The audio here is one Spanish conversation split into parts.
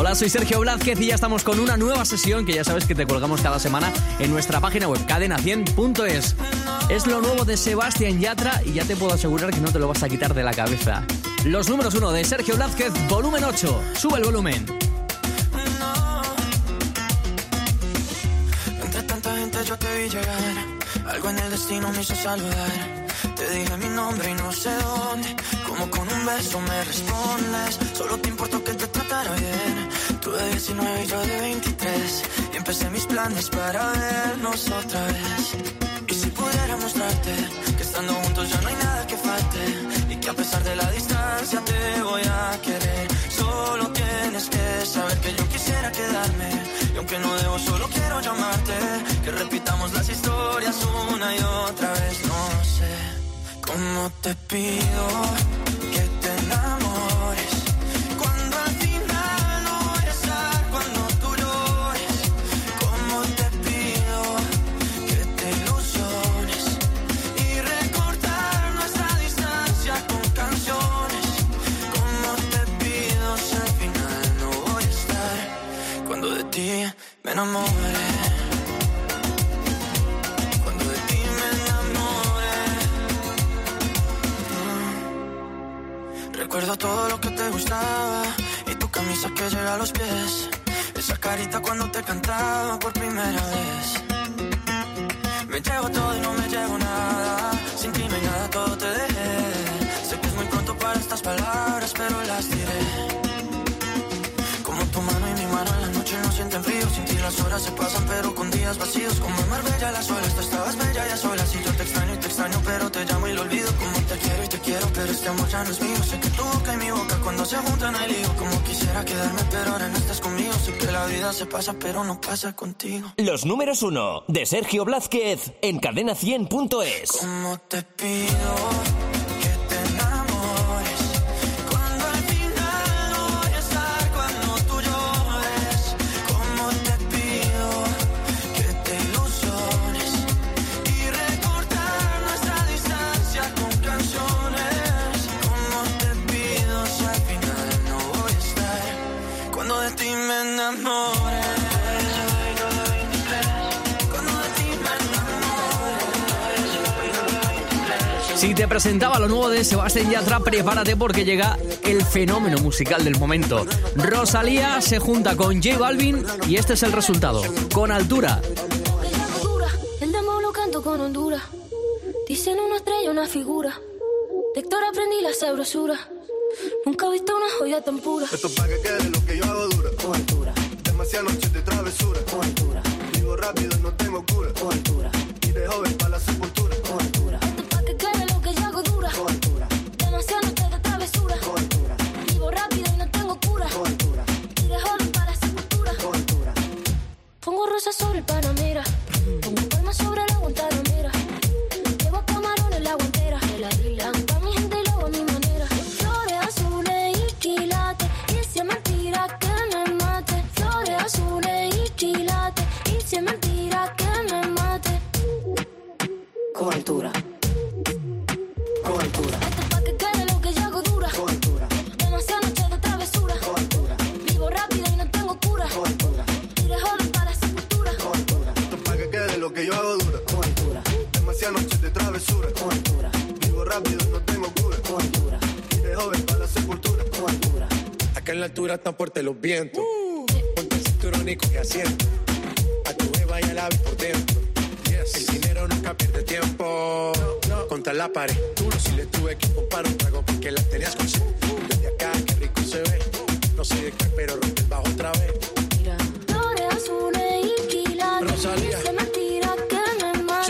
Hola, soy Sergio Blázquez y ya estamos con una nueva sesión que ya sabes que te colgamos cada semana en nuestra página web cadena100.es. Es lo nuevo de Sebastián Yatra y ya te puedo asegurar que no te lo vas a quitar de la cabeza. Los números uno de Sergio Blázquez, volumen 8. Sube el volumen. Entre tanta gente yo te vi llegar. Algo en el destino me hizo saludar. Te dije mi nombre y no sé dónde. Como con un beso me respondes. Solo te importó que te tratara bien. Tú de 19 y yo de 23. Y empecé mis planes para vernos otra vez. Y si pudiera mostrarte que estando juntos ya no hay nada que falte. Y que a pesar de la distancia te voy a querer. Solo tienes que saber que yo quisiera quedarme. Y aunque no debo, solo quiero llamarte. Que repitamos las historias una y otra vez. No sé cómo te pido me. Cuando me. Mm. Recuerdo todo lo que te gustaba y tu camisa que llega a los pies. Esa carita cuando te cantaba por primera vez. Me llevo todo y no me horas se pasan, pero con días vacíos. Como en Marbella las olas, tú estabas bella y a solas. Y yo te extraño y te extraño, pero te llamo y lo olvido. Como te quiero y te quiero, pero este amor ya no es mío. Sé que tu boca y mi boca cuando se juntan hay lío. Como quisiera quedarme, pero ahora no estás conmigo. Sé que la vida se pasa, pero no pasa contigo. Los números uno de Sergio Blázquez en cadena100.es. Como te pido presentaba lo nuevo de Sebastián Yatra, prepárate porque llega el fenómeno musical del momento. Rosalía se junta con J Balvin y este es el resultado. Con altura. el demo lo canto con Honduras. Dicen una estrella, una figura. De Héctor aprendí la sabrosura. Nunca he visto una joya tan pura. Esto es pa' que quede lo que yo hago dura. Con altura, Demasiadas noches de travesura. con altura, Vivo rápido no tengo cura. con altura, que yo hago dura. Con altura, Demasiadas noches de travesura. con altura, Vivo rápido no tengo cura. con altura, Y de joven para la sepultura. con altura. Acá en la altura están fuertes los vientos. Ponte el cinturón y coge asiento. A tu beba y a la vi por dentro. El dinero nunca pierde tiempo. Contra la pared. Duro si le tuve que comprar un trago porque la tenías con sed. Desde acá, qué rico se ve. No sé de qué, pero rompe el bajo otra vez. Flores azules y quilates. Rosalía.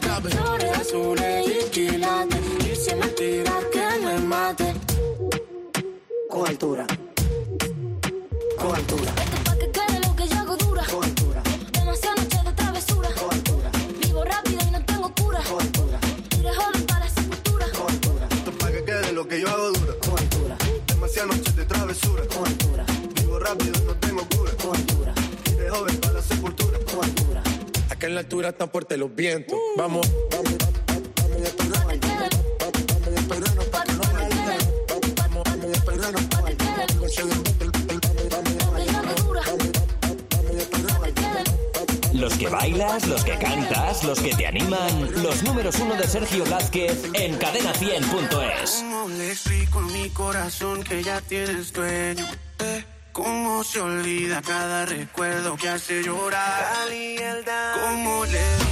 Flores azules y quilates. Y si es mentira que me mate. Con altura. Con altura, Esto es pa' que quede lo que yo hago dura. con altura, Demasiadas noches de travesura. con altura, Vivo rápido y no tengo cura. con altura, Y de joven para la sepultura. con altura. Esto es pa' que quede lo que yo hago dura. Con altura, Demasiadas noches de travesura. con altura, Vivo rápido y no tengo cura. con altura, de joven para la sepultura. con altura. Acá en la altura están fuertes los vientos. Uh. Vamos, vamos, vamos, Los que bailas, los que cantas, los que te animan. Los números uno de Sergio Vázquez en cadena100.es. ¿Cómo le explico a mi corazón que ya tienes dueño? ¿Cómo se olvida cada recuerdo que hace llorar? Cali, el le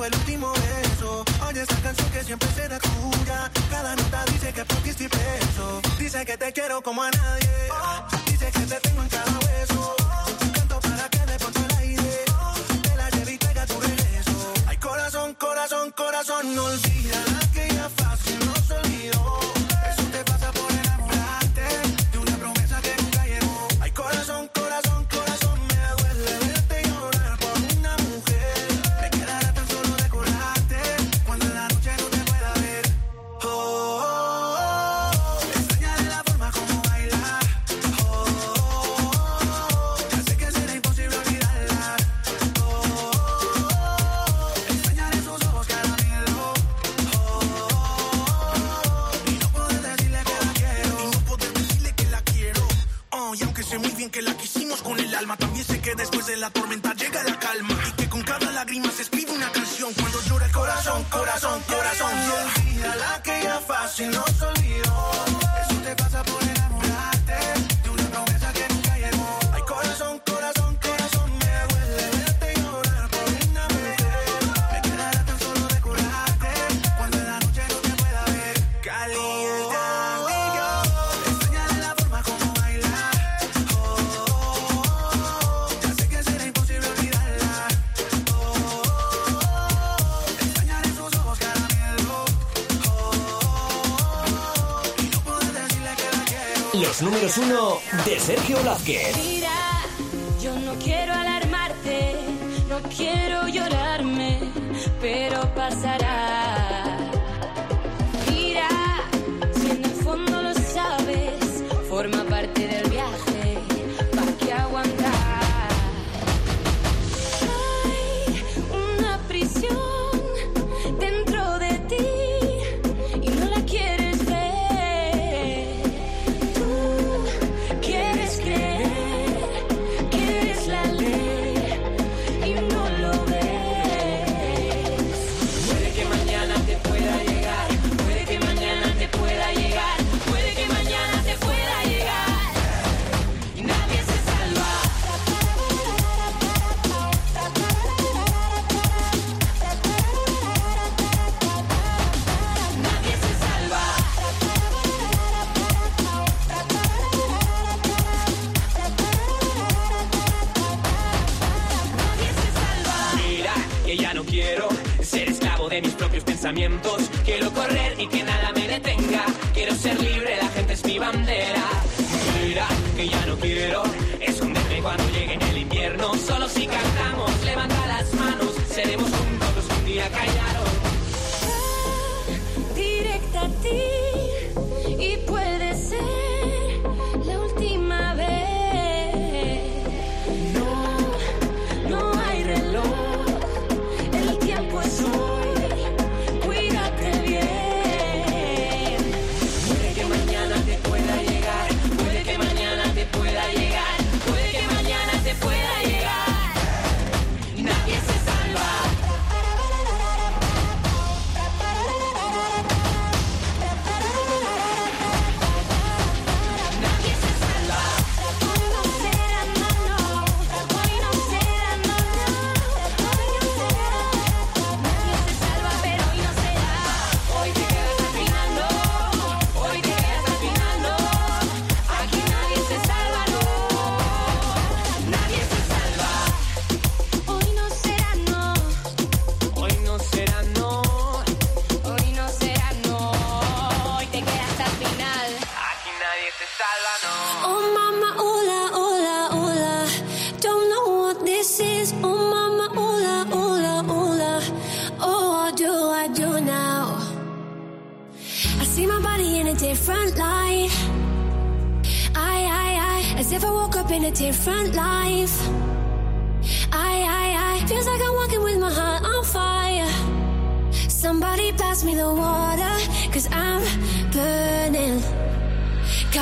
fue el último beso. Oye esa canción que siempre será tuya. Cada nota dice que por ti estoy preso. Dice que te quiero como a nadie. que después de la tormenta Los números uno de Sergio Blázquez. Mira, yo no quiero alarmarte, no quiero llorarme, pero pasará.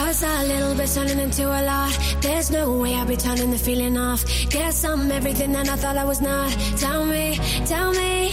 was a little bit turning into a lot. There's no way I'll be turning the feeling off. Guess I'm everything that I thought I was not. Tell me, tell me.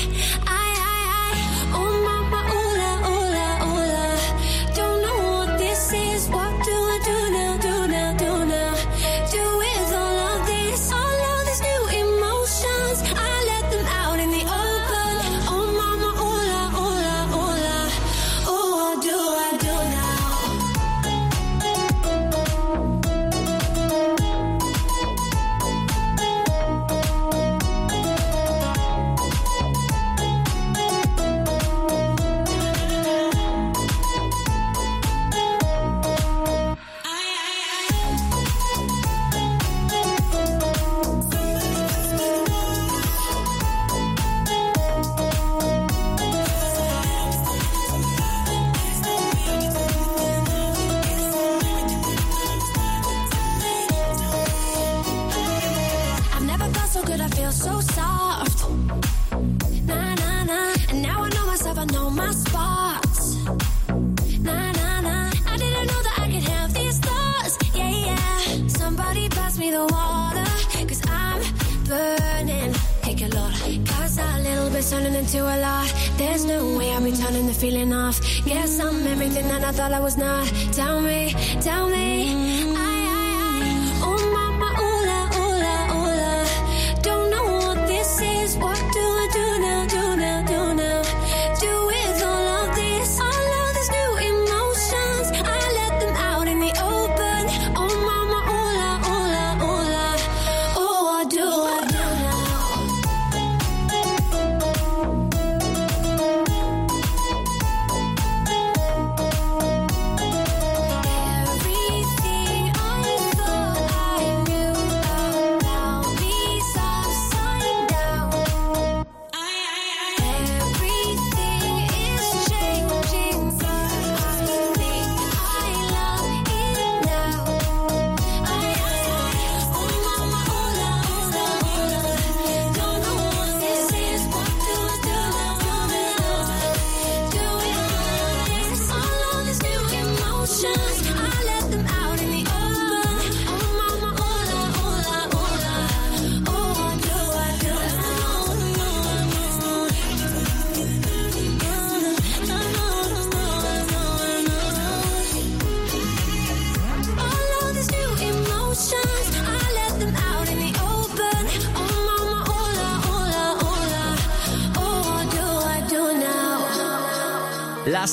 all I was not. Tell me, tell me.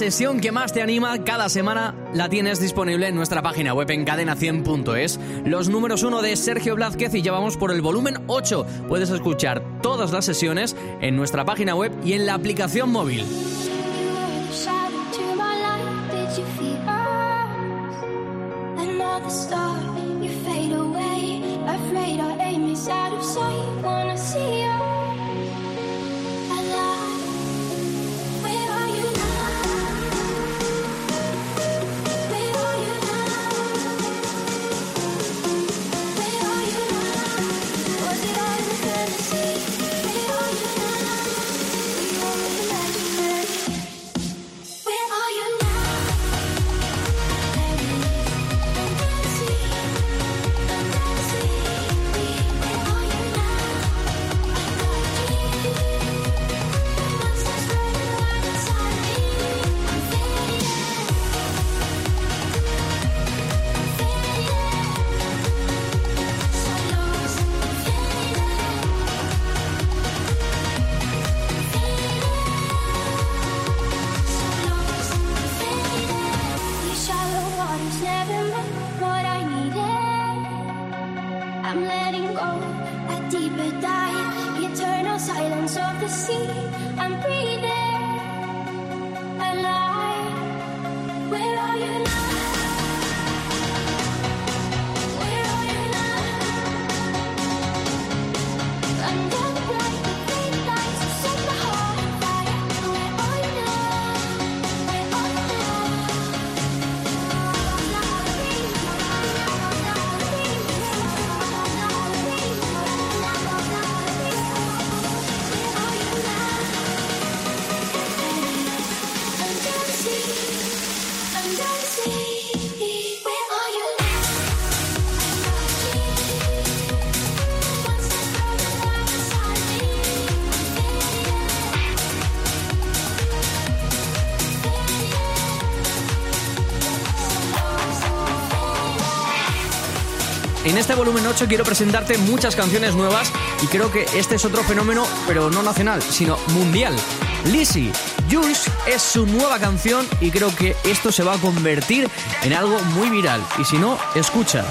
la sesión que más te anima cada semana la tienes disponible en nuestra página web en cadena100.es. Los números 1 de Sergio Blázquez y ya vamos por el volumen 8. Puedes escuchar todas las sesiones en nuestra página web y en la aplicación móvil. You fade away. Afraid our aim is out of sight. Este volumen 8 quiero presentarte muchas canciones nuevas y creo que este es otro fenómeno, pero no nacional, sino mundial. Lizzie, Jules es su nueva canción y creo que esto se va a convertir en algo muy viral. Y si no, escucha.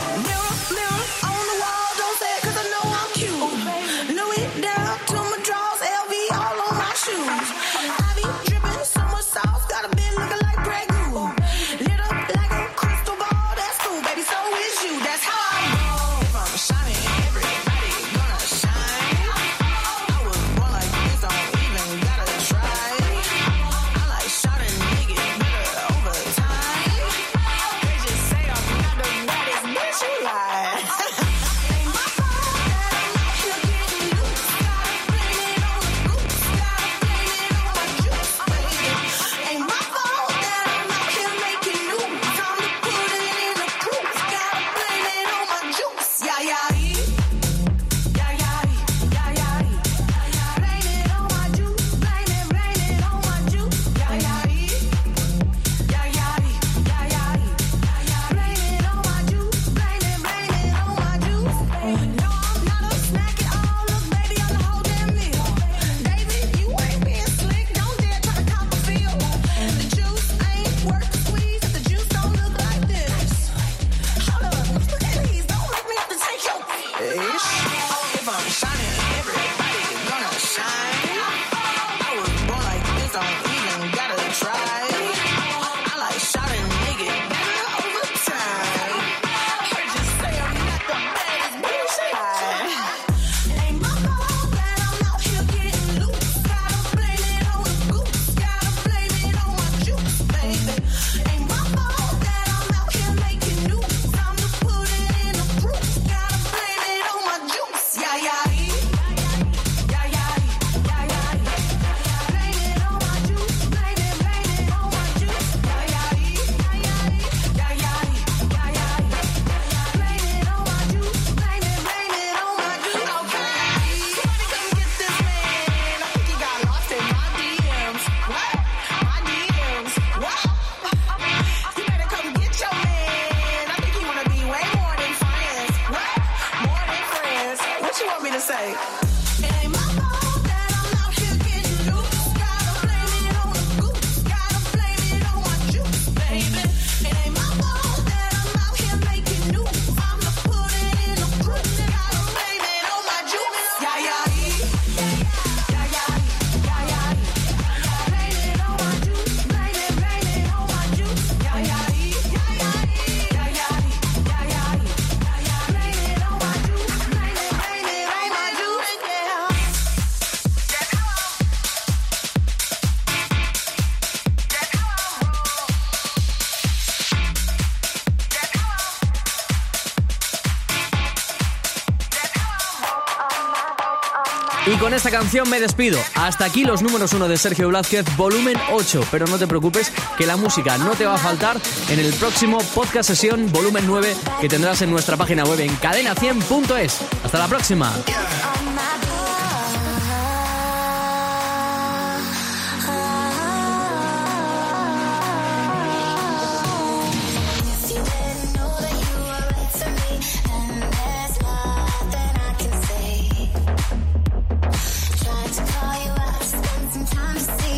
Con esta canción me despido. Hasta aquí los números 1 de Sergio Blázquez, volumen 8. Pero no te preocupes, que la música no te va a faltar en el próximo podcast sesión, volumen 9, que tendrás en nuestra página web en cadena100.es. Hasta la próxima.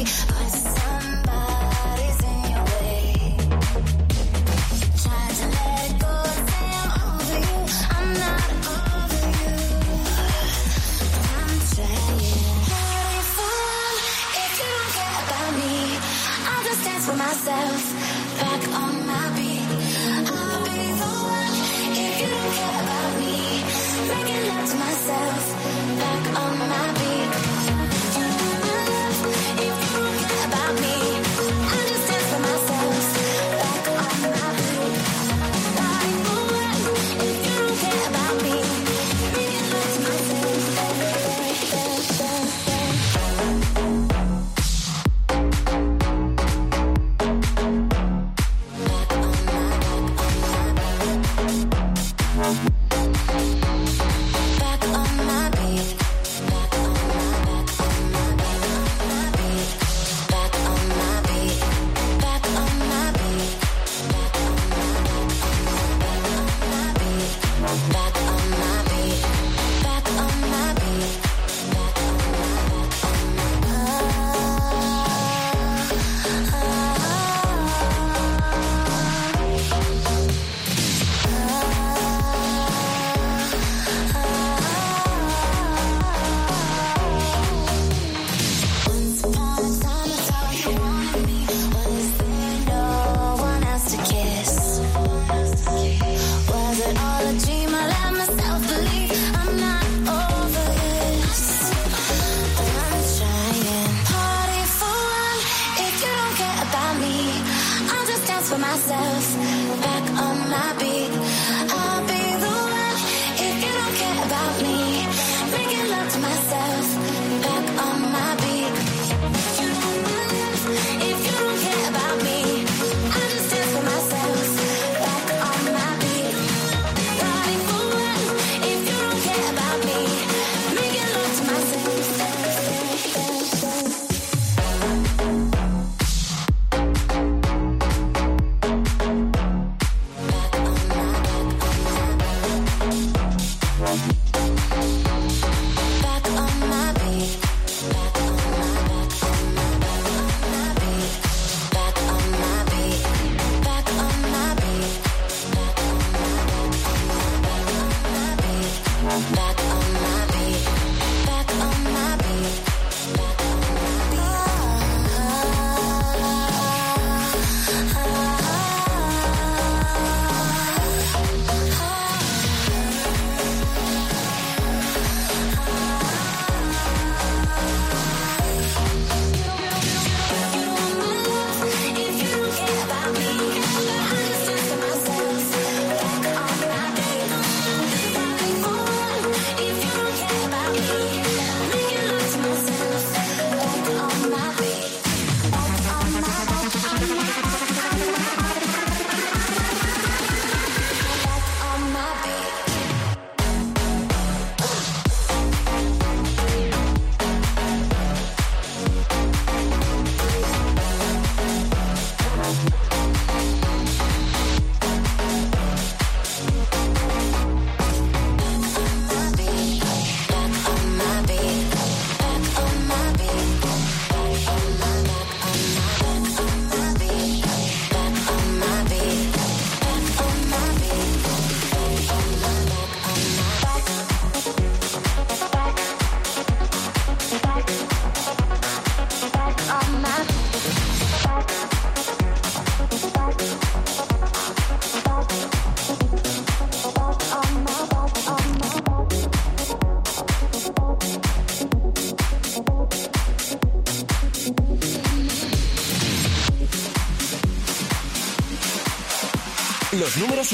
I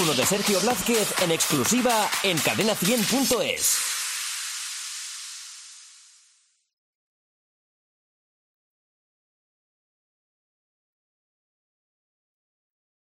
1 de Sergio Blázquez en exclusiva en cadena100.es.